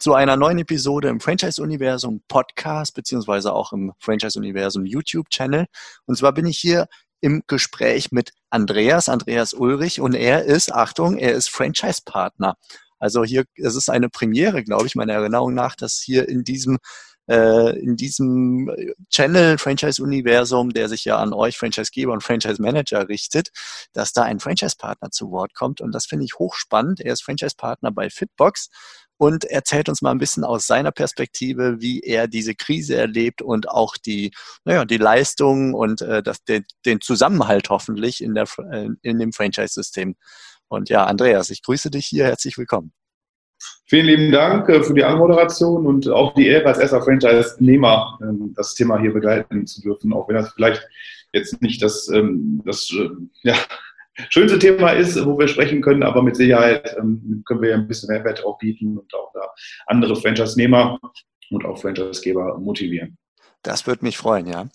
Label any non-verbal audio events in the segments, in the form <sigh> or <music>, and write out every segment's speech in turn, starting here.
zu einer neuen Episode im Franchise-Universum Podcast, beziehungsweise auch im Franchise-Universum YouTube-Channel. Und zwar bin ich hier im Gespräch mit Andreas, Andreas Ulrich, und er ist, Achtung, er ist Franchise-Partner. Also hier, es ist eine Premiere, glaube ich, meiner Erinnerung nach, dass hier in diesem äh, in diesem Channel Franchise-Universum, der sich ja an euch Franchise-Geber und Franchise-Manager richtet, dass da ein Franchise-Partner zu Wort kommt. Und das finde ich hochspannend. Er ist Franchise-Partner bei Fitbox und erzählt uns mal ein bisschen aus seiner Perspektive, wie er diese Krise erlebt und auch die, naja, die Leistung und äh, das, den, den Zusammenhalt hoffentlich in, der, äh, in dem Franchise-System. Und ja, Andreas, ich grüße dich hier. Herzlich willkommen. Vielen lieben Dank äh, für die Anmoderation und auch die Ehre als erster Franchise-Nehmer, ähm, das Thema hier begleiten zu dürfen, auch wenn das vielleicht jetzt nicht das, ähm, das äh, ja, schönste Thema ist, wo wir sprechen können, aber mit Sicherheit ähm, können wir ja ein bisschen Mehrwert auch bieten und auch da andere Franchise-Nehmer und auch Franchise-Geber motivieren. Das würde mich freuen, ja.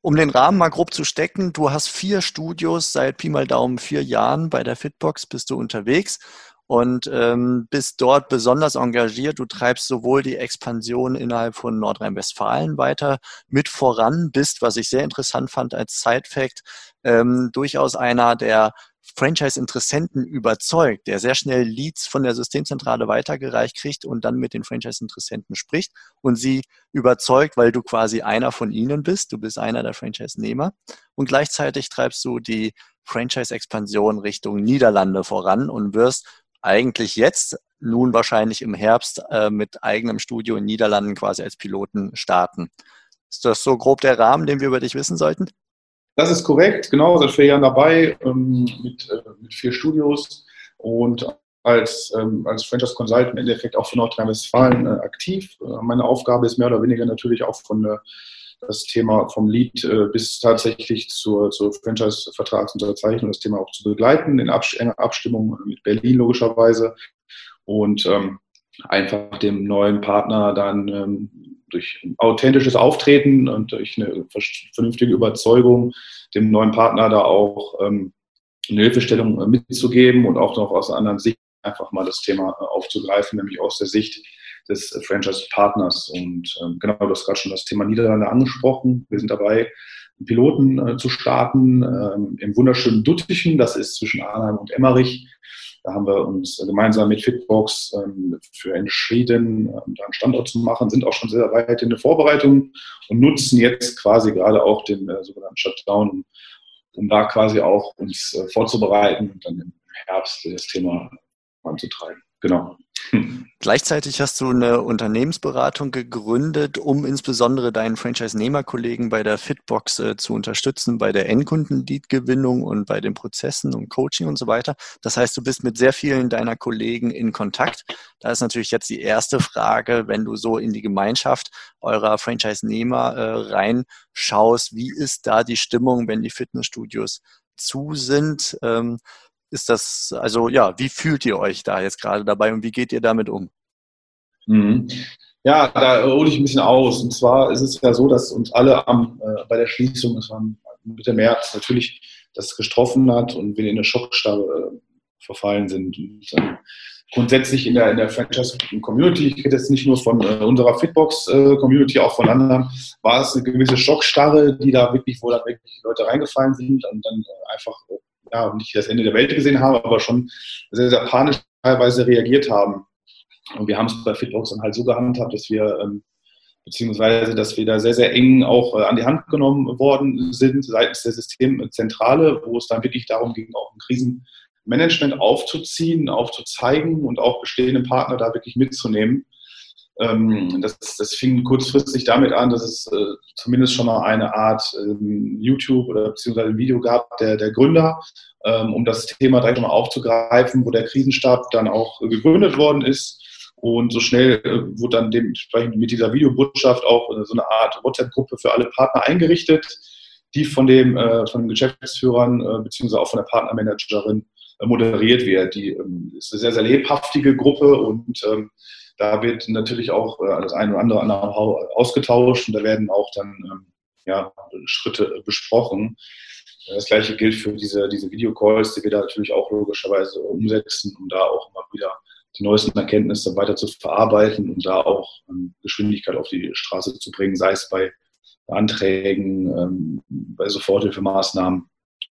Um den Rahmen mal grob zu stecken, du hast vier Studios seit Pi mal Daumen vier Jahren bei der Fitbox bist du unterwegs und ähm, bist dort besonders engagiert. Du treibst sowohl die Expansion innerhalb von Nordrhein-Westfalen weiter mit voran, bist, was ich sehr interessant fand als Side-Fact, ähm, durchaus einer der Franchise-Interessenten überzeugt, der sehr schnell Leads von der Systemzentrale weitergereicht kriegt und dann mit den Franchise-Interessenten spricht und sie überzeugt, weil du quasi einer von ihnen bist, du bist einer der Franchise-Nehmer und gleichzeitig treibst du die Franchise-Expansion Richtung Niederlande voran und wirst eigentlich jetzt, nun wahrscheinlich im Herbst, äh, mit eigenem Studio in Niederlanden quasi als Piloten starten. Ist das so grob der Rahmen, den wir über dich wissen sollten? Das ist korrekt, genau, seit vier Jahren dabei ähm, mit, äh, mit, vier Studios und als, ähm, als Franchise Consultant im Endeffekt auch für Nordrhein-Westfalen äh, aktiv. Äh, meine Aufgabe ist mehr oder weniger natürlich auch von der das Thema vom Lead äh, bis tatsächlich zur, zur Franchise-Vertragsunterzeichnung, das Thema auch zu begleiten, in Abs enger Abstimmung mit Berlin logischerweise und ähm, einfach dem neuen Partner dann ähm, durch authentisches Auftreten und durch eine vernünftige Überzeugung dem neuen Partner da auch ähm, eine Hilfestellung mitzugeben und auch noch aus einer anderen Sicht einfach mal das Thema äh, aufzugreifen, nämlich aus der Sicht des Franchise-Partners. Und ähm, genau, du hast gerade schon das Thema Niederlande angesprochen. Wir sind dabei, einen Piloten äh, zu starten ähm, im wunderschönen Duttichen. Das ist zwischen Arnheim und Emmerich. Da haben wir uns gemeinsam mit Fitbox ähm, für entschieden, ähm, da einen Standort zu machen, sind auch schon sehr weit in der Vorbereitung und nutzen jetzt quasi gerade auch den äh, sogenannten Shutdown, um da quasi auch uns äh, vorzubereiten und dann im Herbst das Thema anzutreiben. Genau. <laughs> Gleichzeitig hast du eine Unternehmensberatung gegründet, um insbesondere deinen Franchise-Nehmer-Kollegen bei der Fitbox äh, zu unterstützen, bei der Endkunden-Lead-Gewinnung und bei den Prozessen und Coaching und so weiter. Das heißt, du bist mit sehr vielen deiner Kollegen in Kontakt. Da ist natürlich jetzt die erste Frage, wenn du so in die Gemeinschaft eurer Franchise-Nehmer äh, reinschaust, wie ist da die Stimmung, wenn die Fitnessstudios zu sind? Ähm, ist das, also ja, wie fühlt ihr euch da jetzt gerade dabei und wie geht ihr damit um? Mhm. Ja, da hole ich ein bisschen aus. Und zwar ist es ja so, dass uns alle am, äh, bei der Schließung, das war Mitte März, natürlich das getroffen hat und wir in eine Schockstarre äh, verfallen sind. Und, äh, grundsätzlich in der, in der Franchise-Community, ich rede jetzt nicht nur von äh, unserer Fitbox-Community, auch von anderen, war es eine gewisse Schockstarre, die da wirklich, wo da wirklich Leute reingefallen sind und dann äh, einfach ja, nicht das Ende der Welt gesehen haben, aber schon sehr, sehr panisch teilweise reagiert haben. Und wir haben es bei Fitbox dann halt so gehandhabt, dass wir, ähm, beziehungsweise, dass wir da sehr, sehr eng auch äh, an die Hand genommen worden sind seitens der Systemzentrale, wo es dann wirklich darum ging, auch ein Krisenmanagement aufzuziehen, aufzuzeigen und auch bestehende Partner da wirklich mitzunehmen. Ähm, das, das fing kurzfristig damit an, dass es äh, zumindest schon mal eine Art ähm, YouTube oder beziehungsweise Video gab der, der Gründer, ähm, um das Thema direkt mal aufzugreifen, wo der Krisenstab dann auch gegründet worden ist Und so schnell äh, wurde dann dementsprechend mit dieser Videobotschaft auch so eine Art WhatsApp-Gruppe für alle Partner eingerichtet, die von, dem, äh, von den Geschäftsführern äh, beziehungsweise auch von der Partnermanagerin äh, moderiert wird. Die ähm, ist eine sehr, sehr lebhaftige Gruppe und ähm, da wird natürlich auch äh, das eine oder andere ausgetauscht und da werden auch dann ähm, ja, Schritte besprochen. Das gleiche gilt für diese, diese Videocalls, die wir da natürlich auch logischerweise umsetzen, um da auch mal wieder die neuesten Erkenntnisse weiter zu verarbeiten und da auch ähm, Geschwindigkeit auf die Straße zu bringen, sei es bei Anträgen, ähm, bei Soforthilfemaßnahmen,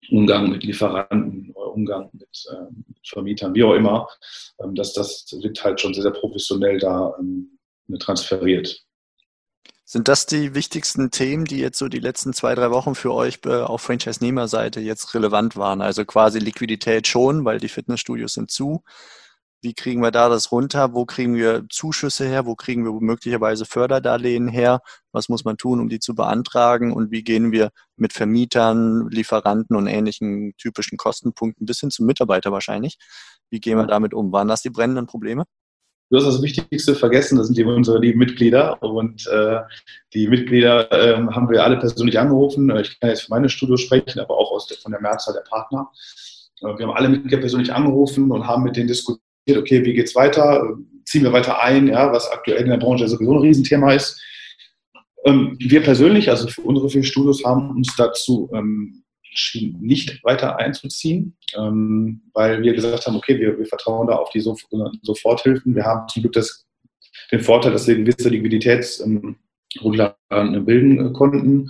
Umgang mit Lieferanten oder Umgang mit, äh, mit Vermietern, wie auch immer. Ähm, dass das wird halt schon sehr, sehr professionell da ähm, transferiert. Sind das die wichtigsten Themen, die jetzt so die letzten zwei, drei Wochen für euch äh, auf Franchise-Nehmer-Seite jetzt relevant waren? Also quasi Liquidität schon, weil die Fitnessstudios sind zu. Wie kriegen wir da das runter? Wo kriegen wir Zuschüsse her? Wo kriegen wir möglicherweise Förderdarlehen her? Was muss man tun, um die zu beantragen? Und wie gehen wir mit Vermietern, Lieferanten und ähnlichen typischen Kostenpunkten bis hin zum Mitarbeiter wahrscheinlich? Wie gehen wir damit um? Waren das die brennenden Probleme? Du hast das Wichtigste vergessen, das sind die unsere lieben Mitglieder. Und äh, die Mitglieder äh, haben wir alle persönlich angerufen. Ich kann jetzt für meine Studios sprechen, aber auch aus der, von der Mehrzahl der Partner. Äh, wir haben alle Mitglieder persönlich angerufen und haben mit denen diskutiert, okay, wie geht's weiter? Ziehen wir weiter ein, ja, was aktuell in der Branche sowieso ein Riesenthema ist. Ähm, wir persönlich, also für unsere vier Studios, haben uns dazu ähm, entschieden, nicht weiter einzuziehen, ähm, weil wir gesagt haben, okay, wir, wir vertrauen da auf die Soforthilfen. Wir haben zum Glück das, den Vorteil, dass wir gewisse Liquiditätsrücklagen bilden konnten, äh,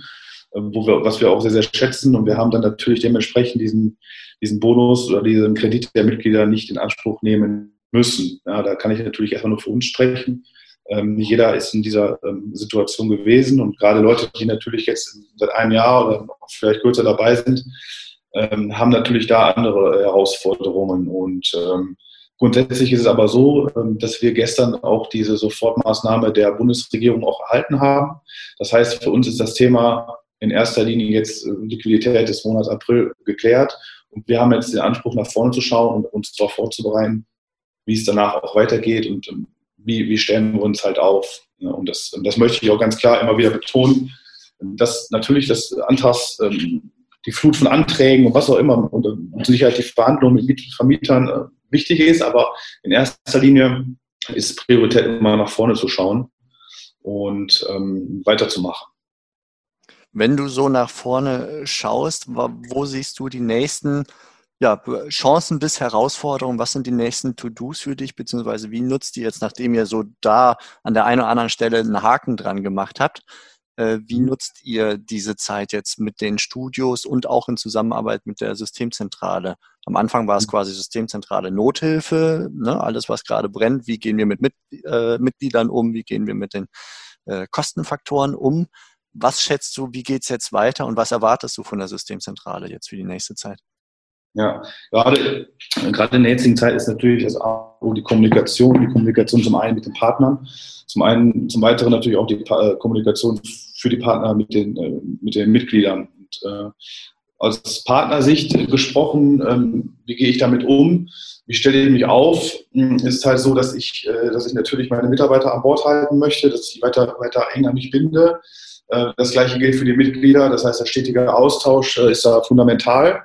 wo wir, was wir auch sehr, sehr schätzen. Und wir haben dann natürlich dementsprechend diesen, diesen Bonus oder diesen Kredit der Mitglieder nicht in Anspruch nehmen müssen. Ja, da kann ich natürlich erstmal nur für uns sprechen. Ähm, nicht jeder ist in dieser ähm, Situation gewesen und gerade Leute, die natürlich jetzt seit einem Jahr oder vielleicht kürzer dabei sind, ähm, haben natürlich da andere Herausforderungen. Und ähm, grundsätzlich ist es aber so, ähm, dass wir gestern auch diese Sofortmaßnahme der Bundesregierung auch erhalten haben. Das heißt, für uns ist das Thema in erster Linie jetzt äh, Liquidität des Monats April geklärt. Und wir haben jetzt den Anspruch, nach vorne zu schauen und uns darauf vorzubereiten, wie es danach auch weitergeht und ähm, wie, wie stellen wir uns halt auf. Und das, das möchte ich auch ganz klar immer wieder betonen, dass natürlich das Antrags, ähm, die Flut von Anträgen und was auch immer und Sicherheit die Verhandlungen mit Vermietern äh, wichtig ist, aber in erster Linie ist Priorität immer nach vorne zu schauen und ähm, weiterzumachen. Wenn du so nach vorne schaust, wo siehst du die nächsten ja, Chancen bis Herausforderungen, was sind die nächsten To-Dos für dich, beziehungsweise wie nutzt ihr jetzt, nachdem ihr so da an der einen oder anderen Stelle einen Haken dran gemacht habt, äh, wie mhm. nutzt ihr diese Zeit jetzt mit den Studios und auch in Zusammenarbeit mit der Systemzentrale? Am Anfang war es mhm. quasi Systemzentrale Nothilfe, ne, alles was gerade brennt, wie gehen wir mit, mit äh, Mitgliedern um, wie gehen wir mit den äh, Kostenfaktoren um. Was schätzt du, wie geht's jetzt weiter und was erwartest du von der Systemzentrale jetzt für die nächste Zeit? Ja, gerade, gerade in der jetzigen Zeit ist natürlich das auch die Kommunikation, die Kommunikation zum einen mit den Partnern, zum einen, zum weiteren natürlich auch die äh, Kommunikation für die Partner mit den, äh, mit den Mitgliedern. Und, äh, aus Partnersicht gesprochen, ähm, wie gehe ich damit um? Wie stelle ich mich auf? Hm, ist halt so, dass ich, äh, dass ich natürlich meine Mitarbeiter an Bord halten möchte, dass ich weiter, weiter eng an mich binde. Äh, das gleiche gilt für die Mitglieder. Das heißt, der stetige Austausch äh, ist da fundamental.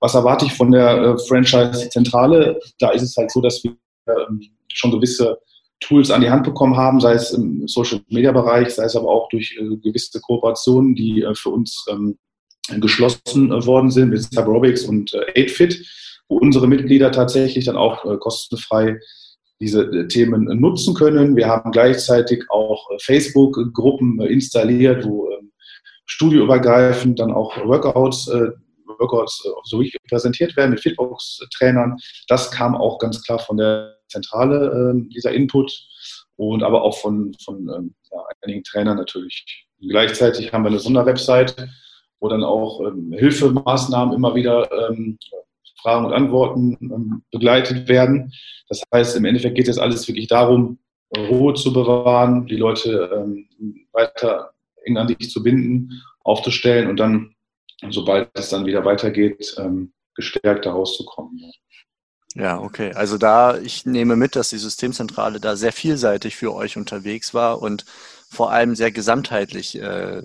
Was erwarte ich von der äh, Franchise-Zentrale? Da ist es halt so, dass wir ähm, schon gewisse Tools an die Hand bekommen haben, sei es im Social-Media-Bereich, sei es aber auch durch gewisse Kooperationen, die für uns ähm, geschlossen worden sind mit Cyberobics und AidFit, wo unsere Mitglieder tatsächlich dann auch kostenfrei diese Themen nutzen können. Wir haben gleichzeitig auch Facebook-Gruppen installiert, wo ähm, studioübergreifend dann auch Workouts Workouts äh, so präsentiert werden mit Fitbox-Trainern. Das kam auch ganz klar von der Zentrale, ähm, dieser Input und aber auch von, von ähm, ja, einigen Trainern natürlich. Gleichzeitig haben wir eine Sonderwebsite, wo dann auch Hilfemaßnahmen immer wieder ähm, Fragen und Antworten ähm, begleitet werden. Das heißt, im Endeffekt geht es alles wirklich darum, Ruhe zu bewahren, die Leute ähm, weiter eng an dich zu binden, aufzustellen und dann sobald es dann wieder weitergeht, ähm, gestärkt da rauszukommen. Ja, okay. Also da, ich nehme mit, dass die Systemzentrale da sehr vielseitig für euch unterwegs war und vor allem sehr gesamtheitlich äh,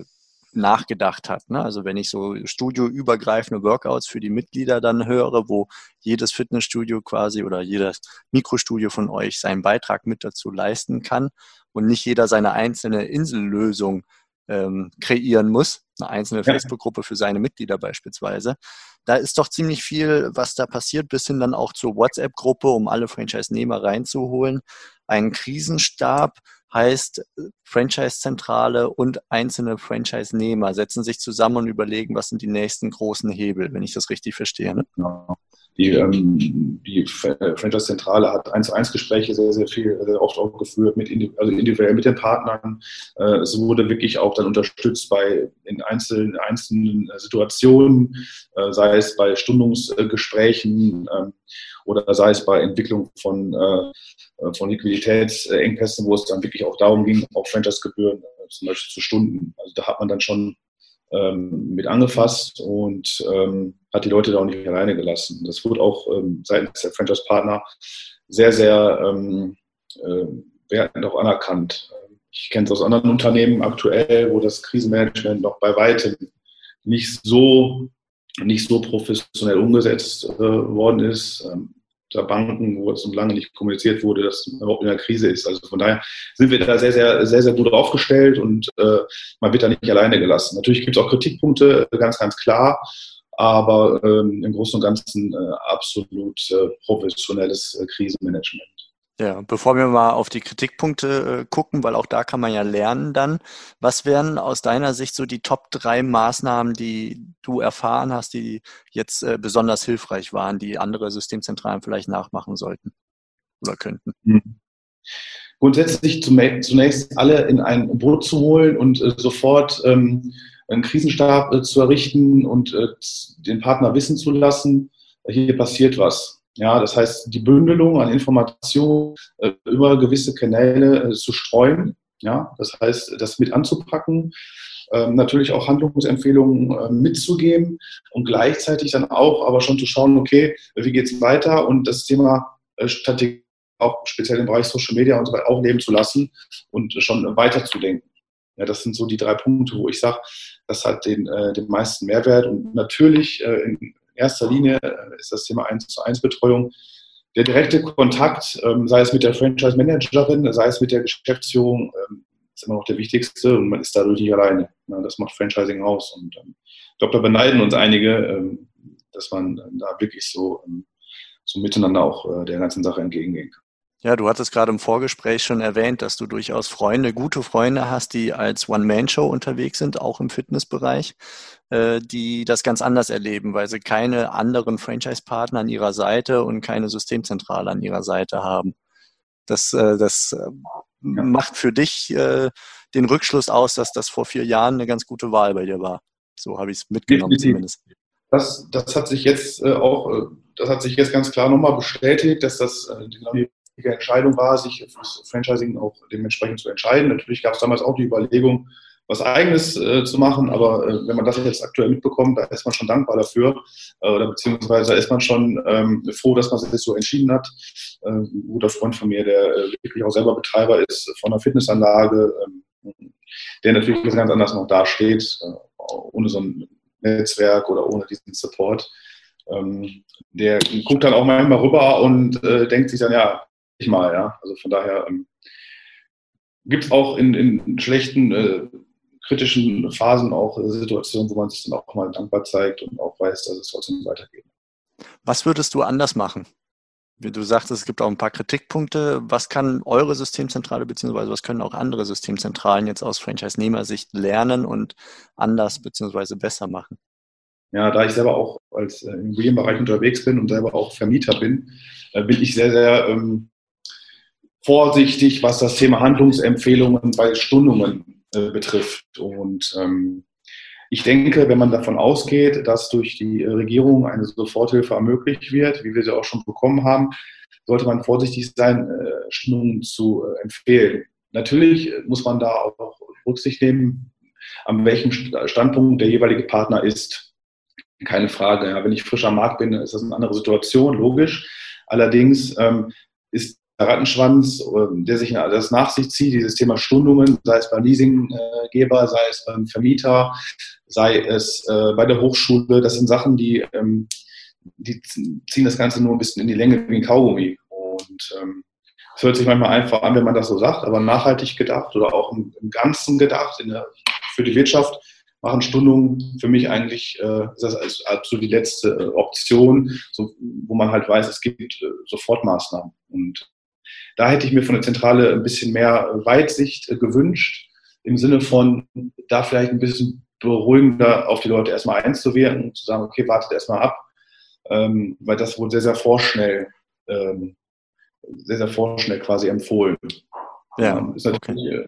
nachgedacht hat. Ne? Also wenn ich so studioübergreifende Workouts für die Mitglieder dann höre, wo jedes Fitnessstudio quasi oder jedes Mikrostudio von euch seinen Beitrag mit dazu leisten kann und nicht jeder seine einzelne Insellösung ähm, kreieren muss, eine einzelne ja. Facebook-Gruppe für seine Mitglieder beispielsweise. Da ist doch ziemlich viel, was da passiert, bis hin dann auch zur WhatsApp-Gruppe, um alle Franchise-Nehmer reinzuholen. Ein Krisenstab heißt, Franchise-Zentrale und einzelne Franchise-Nehmer setzen sich zusammen und überlegen, was sind die nächsten großen Hebel, wenn ich das richtig verstehe. Ne? Genau. Die, ähm, die Franchise-Zentrale hat eins zu eins Gespräche sehr, sehr viel, sehr oft auch geführt, mit, also individuell mit den Partnern. Äh, es wurde wirklich auch dann unterstützt bei in einzelnen, einzelnen Situationen, äh, sei es bei Stundungsgesprächen äh, oder sei es bei Entwicklung von, äh, von Liquiditätsengpässen, wo es dann wirklich auch darum ging, auch Franchise-Gebühren äh, zum Beispiel zu Stunden. Also da hat man dann schon ähm, mit angefasst und ähm, hat die Leute da auch nicht alleine gelassen. Das wurde auch ähm, seitens der Franchise-Partner sehr, sehr ähm, äh, wertend auch anerkannt. Ich kenne es aus anderen Unternehmen aktuell, wo das Krisenmanagement noch bei weitem nicht so, nicht so professionell umgesetzt äh, worden ist. Ähm, der Banken, wo es noch lange nicht kommuniziert wurde, dass man überhaupt in der Krise ist. Also von daher sind wir da sehr, sehr, sehr, sehr gut aufgestellt und äh, man wird da nicht alleine gelassen. Natürlich gibt es auch Kritikpunkte, ganz, ganz klar, aber ähm, im Großen und Ganzen äh, absolut äh, professionelles äh, Krisenmanagement. Ja, bevor wir mal auf die Kritikpunkte äh, gucken, weil auch da kann man ja lernen dann, was wären aus deiner Sicht so die Top drei Maßnahmen, die du erfahren hast, die jetzt äh, besonders hilfreich waren, die andere Systemzentralen vielleicht nachmachen sollten oder könnten? Mhm. Grundsätzlich zunächst alle in ein Boot zu holen und äh, sofort ähm, einen Krisenstab äh, zu errichten und äh, den Partner wissen zu lassen, hier passiert was ja, das heißt, die Bündelung an Informationen äh, über gewisse Kanäle äh, zu streuen. Ja, das heißt, das mit anzupacken, ähm, natürlich auch Handlungsempfehlungen äh, mitzugeben und gleichzeitig dann auch aber schon zu schauen, okay, wie geht es weiter und das Thema äh, Strategie auch speziell im Bereich Social Media und so weiter auch leben zu lassen und schon weiterzudenken. Ja, das sind so die drei Punkte, wo ich sage, das hat den, äh, den meisten Mehrwert und natürlich äh, in, erster Linie äh, ist das Thema 1 zu 1 Betreuung. Der direkte Kontakt, ähm, sei es mit der Franchise Managerin, sei es mit der Geschäftsführung, ähm, ist immer noch der wichtigste und man ist dadurch nicht alleine. Das macht Franchising aus. Und ähm, da beneiden uns einige, dass man da wirklich so, so miteinander auch äh, der ganzen Sache entgegengehen kann. Ja, du hattest gerade im Vorgespräch schon erwähnt, dass du durchaus Freunde, gute Freunde hast, die als One-Man-Show unterwegs sind, auch im Fitnessbereich, äh, die das ganz anders erleben, weil sie keine anderen Franchise-Partner an ihrer Seite und keine Systemzentrale an ihrer Seite haben. Das, äh, das äh, macht für dich den Rückschluss aus, dass das vor vier Jahren eine ganz gute Wahl bei dir war. So habe ich es mitgenommen zumindest. Das, das hat sich jetzt auch, das hat sich jetzt ganz klar nochmal bestätigt, dass das die richtige Entscheidung war, sich fürs Franchising auch dementsprechend zu entscheiden. Natürlich gab es damals auch die Überlegung, was Eigenes äh, zu machen, aber äh, wenn man das jetzt aktuell mitbekommt, da ist man schon dankbar dafür äh, oder beziehungsweise ist man schon ähm, froh, dass man sich so entschieden hat. Äh, ein guter Freund von mir, der äh, wirklich auch selber Betreiber ist von einer Fitnessanlage, ähm, der natürlich ganz anders noch dasteht, äh, ohne so ein Netzwerk oder ohne diesen Support. Ähm, der guckt dann auch manchmal rüber und denkt sich dann, ja, mal, ja. Also von daher ähm, gibt es auch in, in schlechten, äh, kritischen Phasen auch äh, Situationen, wo man sich dann auch mal dankbar zeigt und auch weiß, dass es trotzdem weitergeht. Was würdest du anders machen? Wie du sagtest, es gibt auch ein paar Kritikpunkte. Was kann eure Systemzentrale beziehungsweise was können auch andere Systemzentralen jetzt aus Franchise-Nehmer-Sicht lernen und anders beziehungsweise besser machen? Ja, da ich selber auch als äh, Immobilienbereich unterwegs bin und selber auch Vermieter bin, äh, bin ich sehr, sehr ähm, vorsichtig, was das Thema Handlungsempfehlungen bei Stundungen äh, betrifft. Und ähm, ich denke, wenn man davon ausgeht, dass durch die Regierung eine Soforthilfe ermöglicht wird, wie wir sie auch schon bekommen haben, sollte man vorsichtig sein, äh, Stundungen zu äh, empfehlen. Natürlich muss man da auch Rücksicht nehmen, an welchem Standpunkt der jeweilige Partner ist. Keine Frage. Ja, wenn ich frisch am Markt bin, ist das eine andere Situation, logisch. Allerdings ähm, ist Rattenschwanz, ähm, der sich das nach sich zieht, dieses Thema Stundungen, sei es beim Leasinggeber, sei es beim Vermieter, sei es äh, bei der Hochschule, das sind Sachen, die, ähm, die ziehen das Ganze nur ein bisschen in die Länge wie ein Kaugummi. Und ähm, es hört sich manchmal einfach an, wenn man das so sagt, aber nachhaltig gedacht oder auch im, Ganzen gedacht, der, für die Wirtschaft machen Stundungen für mich eigentlich, äh, ist das als, als so die letzte äh, Option, so, wo man halt weiß, es gibt äh, Sofortmaßnahmen. Und da hätte ich mir von der Zentrale ein bisschen mehr Weitsicht äh, gewünscht, im Sinne von da vielleicht ein bisschen beruhigender auf die Leute erstmal einzuwirken und zu sagen, okay, wartet erstmal ab, ähm, weil das wurde sehr, sehr vorschnell, ähm, sehr, sehr vorschnell quasi empfohlen. Ja, ähm, ist natürlich, okay. Äh,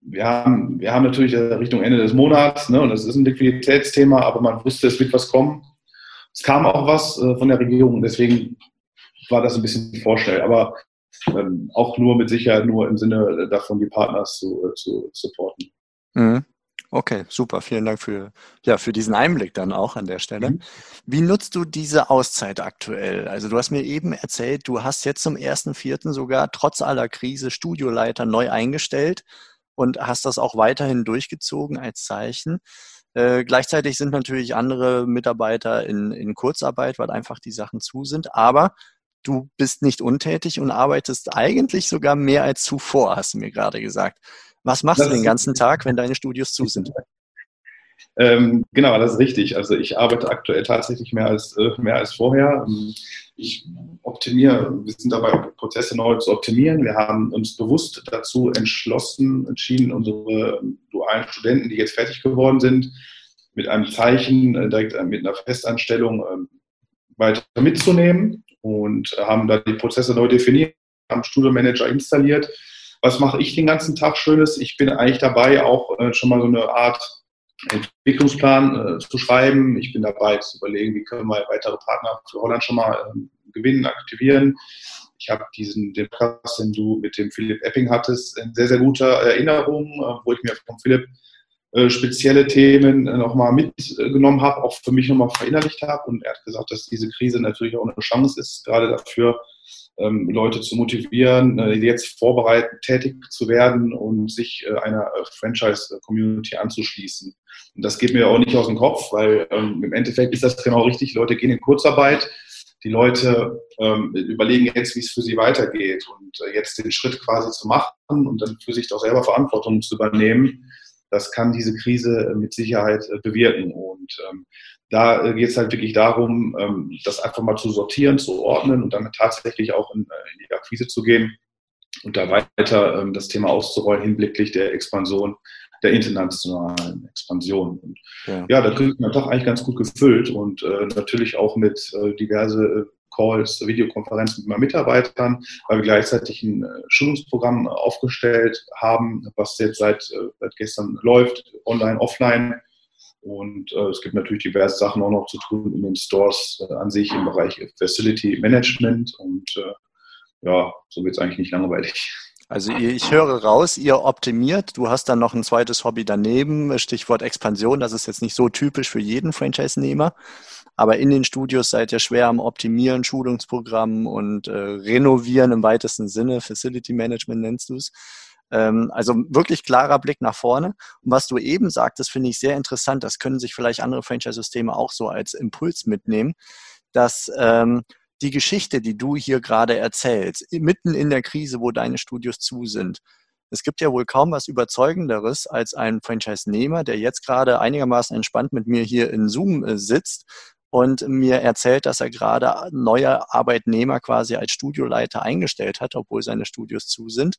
wir haben, wir haben natürlich Richtung Ende des Monats, ne, und das ist ein Liquiditätsthema, aber man wusste, es wird was kommen. Es kam auch was äh, von der Regierung, deswegen war das ein bisschen vorschnell. Aber ähm, auch nur mit Sicherheit nur im Sinne davon, die Partners zu, äh, zu supporten. Mhm. Okay, super. Vielen Dank für, ja, für diesen Einblick dann auch an der Stelle. Mhm. Wie nutzt du diese Auszeit aktuell? Also du hast mir eben erzählt, du hast jetzt zum 1.4. sogar trotz aller Krise Studioleiter neu eingestellt und hast das auch weiterhin durchgezogen als Zeichen. Äh, gleichzeitig sind natürlich andere Mitarbeiter in, in Kurzarbeit, weil einfach die Sachen zu sind. Aber du bist nicht untätig und arbeitest eigentlich sogar mehr als zuvor, hast du mir gerade gesagt. Was machst das du den ganzen Tag, wenn deine Studios zu sind? <laughs> Ähm, genau, das ist richtig. Also ich arbeite aktuell tatsächlich mehr als, äh, mehr als vorher. Ähm, ich optimiere, wir sind dabei, Prozesse neu zu optimieren. Wir haben uns bewusst dazu entschlossen, entschieden, unsere dualen Studenten, die jetzt fertig geworden sind, mit einem Zeichen, äh, direkt äh, mit einer Festanstellung ähm, weiter mitzunehmen und haben da die Prozesse neu definiert, haben Studiomanager installiert. Was mache ich den ganzen Tag Schönes? Ich bin eigentlich dabei, auch äh, schon mal so eine Art Entwicklungsplan äh, zu schreiben. Ich bin dabei zu überlegen, wie können wir weitere Partner für Holland schon mal äh, gewinnen, aktivieren. Ich habe diesen den Podcast, den du mit dem Philipp Epping hattest, in sehr, sehr guter Erinnerung, äh, wo ich mir von Philipp äh, spezielle Themen äh, nochmal mitgenommen habe, auch für mich nochmal verinnerlicht habe. Und er hat gesagt, dass diese Krise natürlich auch eine Chance ist, gerade dafür, ähm, Leute zu motivieren, äh, jetzt vorbereitet tätig zu werden und sich einer Franchise-Community anzuschließen. Und das geht mir auch nicht aus dem Kopf, weil ähm, im Endeffekt ist das genau richtig. Leute gehen in Kurzarbeit. Die Leute ähm, überlegen jetzt, wie es für sie weitergeht und jetzt den Schritt quasi zu machen und dann für sich doch selber Verantwortung zu übernehmen das kann diese Krise mit Sicherheit äh, bewirken. Und ähm, da äh, geht es halt wirklich darum, ähm, das einfach mal zu sortieren, zu ordnen und dann tatsächlich auch in, äh, in die Akquise zu gehen und da weiter ähm, das Thema auszurollen hinblicklich der Expansion, der internationalen Expansion. Und ja, ja da kriegt man doch eigentlich ganz gut gefüllt und äh, natürlich auch mit äh, diverse Calls, Videokonferenzen mit meinen Mitarbeitern, weil wir gleichzeitig ein äh, Schulungsprogramm aufgestellt haben, was jetzt seit, äh, seit gestern läuft, online, offline. Und äh, es gibt natürlich diverse Sachen auch noch zu tun in den Stores äh, an sich im Bereich Facility Management. Und äh, ja, so wird es eigentlich nicht langweilig. Also ich höre raus, ihr optimiert. Du hast dann noch ein zweites Hobby daneben, Stichwort Expansion. Das ist jetzt nicht so typisch für jeden Franchise-Nehmer. Aber in den Studios seid ihr schwer am Optimieren, Schulungsprogramm und äh, Renovieren im weitesten Sinne. Facility Management nennst du es. Ähm, also wirklich klarer Blick nach vorne. Und was du eben sagtest, finde ich sehr interessant. Das können sich vielleicht andere Franchise-Systeme auch so als Impuls mitnehmen, dass ähm, die Geschichte, die du hier gerade erzählst, mitten in der Krise, wo deine Studios zu sind, es gibt ja wohl kaum was Überzeugenderes als ein Franchise-Nehmer, der jetzt gerade einigermaßen entspannt mit mir hier in Zoom äh, sitzt und mir erzählt, dass er gerade neue Arbeitnehmer quasi als Studioleiter eingestellt hat, obwohl seine Studios zu sind.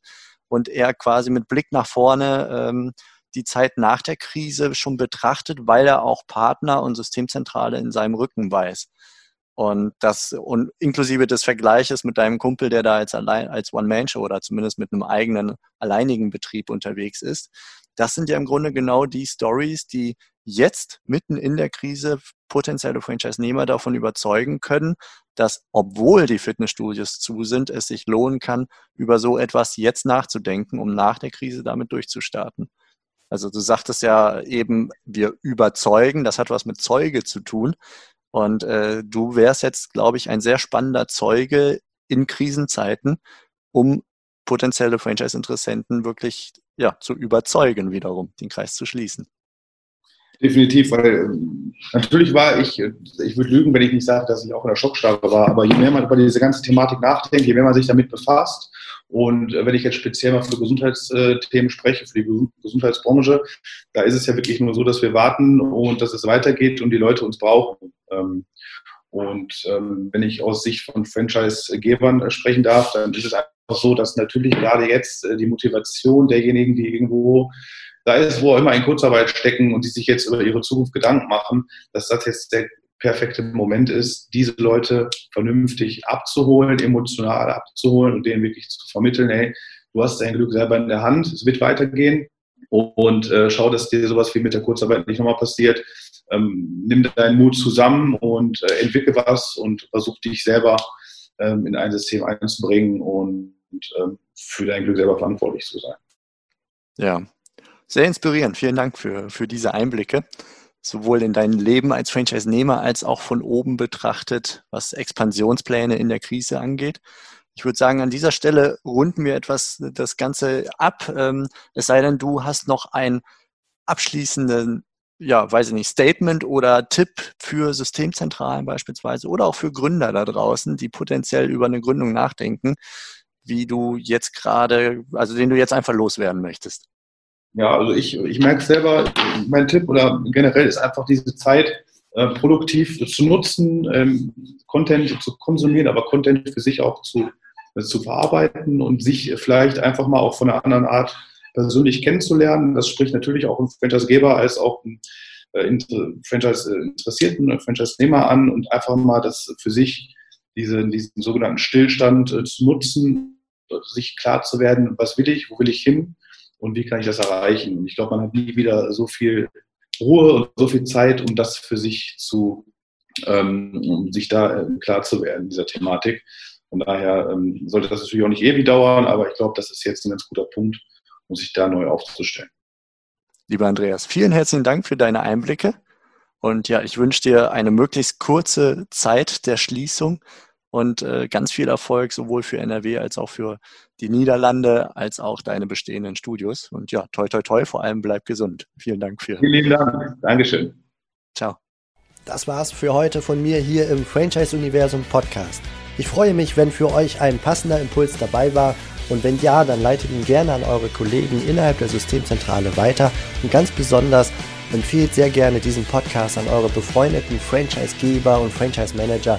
Und er quasi mit Blick nach vorne ähm, die Zeit nach der Krise schon betrachtet, weil er auch Partner und Systemzentrale in seinem Rücken weiß. Und das und inklusive des Vergleiches mit deinem Kumpel, der da als allein als One-Man-Show oder zumindest mit einem eigenen alleinigen Betrieb unterwegs ist. Das sind ja im Grunde genau die Stories, die jetzt mitten in der Krise potenzielle Franchise-Nehmer davon überzeugen können, dass obwohl die Fitnessstudios zu sind, es sich lohnen kann, über so etwas jetzt nachzudenken, um nach der Krise damit durchzustarten. Also du sagtest ja eben, wir überzeugen, das hat was mit Zeuge zu tun. Und äh, du wärst jetzt, glaube ich, ein sehr spannender Zeuge in Krisenzeiten, um potenzielle Franchise-Interessenten wirklich ja, zu überzeugen, wiederum den Kreis zu schließen. Definitiv, weil ähm, natürlich war ich, ich würde lügen, wenn ich nicht sage, dass ich auch in der Schockstarre war, aber je mehr man über diese ganze Thematik nachdenkt, je mehr man sich damit befasst und äh, wenn ich jetzt speziell mal für Gesundheitsthemen spreche, für die Gesundheitsbranche, da ist es ja wirklich nur so, dass wir warten und dass es weitergeht und die Leute uns brauchen. Ähm, und ähm, wenn ich aus Sicht von Franchise-Gebern sprechen darf, dann ist es einfach so, dass natürlich gerade jetzt äh, die Motivation derjenigen, die irgendwo da ist, wo auch immer in Kurzarbeit stecken und die sich jetzt über ihre Zukunft Gedanken machen, dass das jetzt der perfekte Moment ist, diese Leute vernünftig abzuholen, emotional abzuholen und denen wirklich zu vermitteln, hey, du hast dein Glück selber in der Hand, es wird weitergehen und äh, schau, dass dir sowas wie mit der Kurzarbeit nicht nochmal passiert. Ähm, nimm deinen Mut zusammen und äh, entwickle was und versuch dich selber ähm, in ein System einzubringen und, und ähm, für dein Glück selber verantwortlich zu sein. Ja, sehr inspirierend. Vielen Dank für, für diese Einblicke, sowohl in dein Leben als Franchise-Nehmer als auch von oben betrachtet, was Expansionspläne in der Krise angeht. Ich würde sagen, an dieser Stelle runden wir etwas das Ganze ab. Ähm, es sei denn, du hast noch ein abschließenden, ja, weiß ich nicht, Statement oder Tipp für Systemzentralen beispielsweise oder auch für Gründer da draußen, die potenziell über eine Gründung nachdenken, wie du jetzt gerade, also den du jetzt einfach loswerden möchtest. Ja, also ich, ich merke selber, mein Tipp oder generell ist einfach diese Zeit äh, produktiv zu nutzen, ähm, Content zu konsumieren, aber Content für sich auch zu, äh, zu verarbeiten und sich vielleicht einfach mal auch von einer anderen Art persönlich kennenzulernen. Das spricht natürlich auch einen Franchise-Geber als auch einen äh, Franchise-Interessierten, Franchise-Nehmer an und einfach mal das für sich, diese, diesen sogenannten Stillstand äh, zu nutzen, sich klar zu werden, was will ich, wo will ich hin und wie kann ich das erreichen. Und ich glaube, man hat nie wieder so viel Ruhe und so viel Zeit, um das für sich zu, ähm, um sich da äh, klar zu werden, dieser Thematik. Von daher ähm, sollte das natürlich auch nicht ewig dauern, aber ich glaube, das ist jetzt ein ganz guter Punkt, um sich da neu aufzustellen. Lieber Andreas, vielen herzlichen Dank für deine Einblicke. Und ja, ich wünsche dir eine möglichst kurze Zeit der Schließung und äh, ganz viel Erfolg sowohl für NRW als auch für die Niederlande, als auch deine bestehenden Studios. Und ja, toi, toi, toi, vor allem bleib gesund. Vielen Dank für. Vielen lieben Dank. Dankeschön. Ciao. Das war's für heute von mir hier im Franchise-Universum Podcast. Ich freue mich, wenn für euch ein passender Impuls dabei war und wenn ja, dann leitet ihn gerne an eure Kollegen innerhalb der Systemzentrale weiter und ganz besonders empfehlt sehr gerne diesen Podcast an eure befreundeten Franchise-Geber und Franchise-Manager,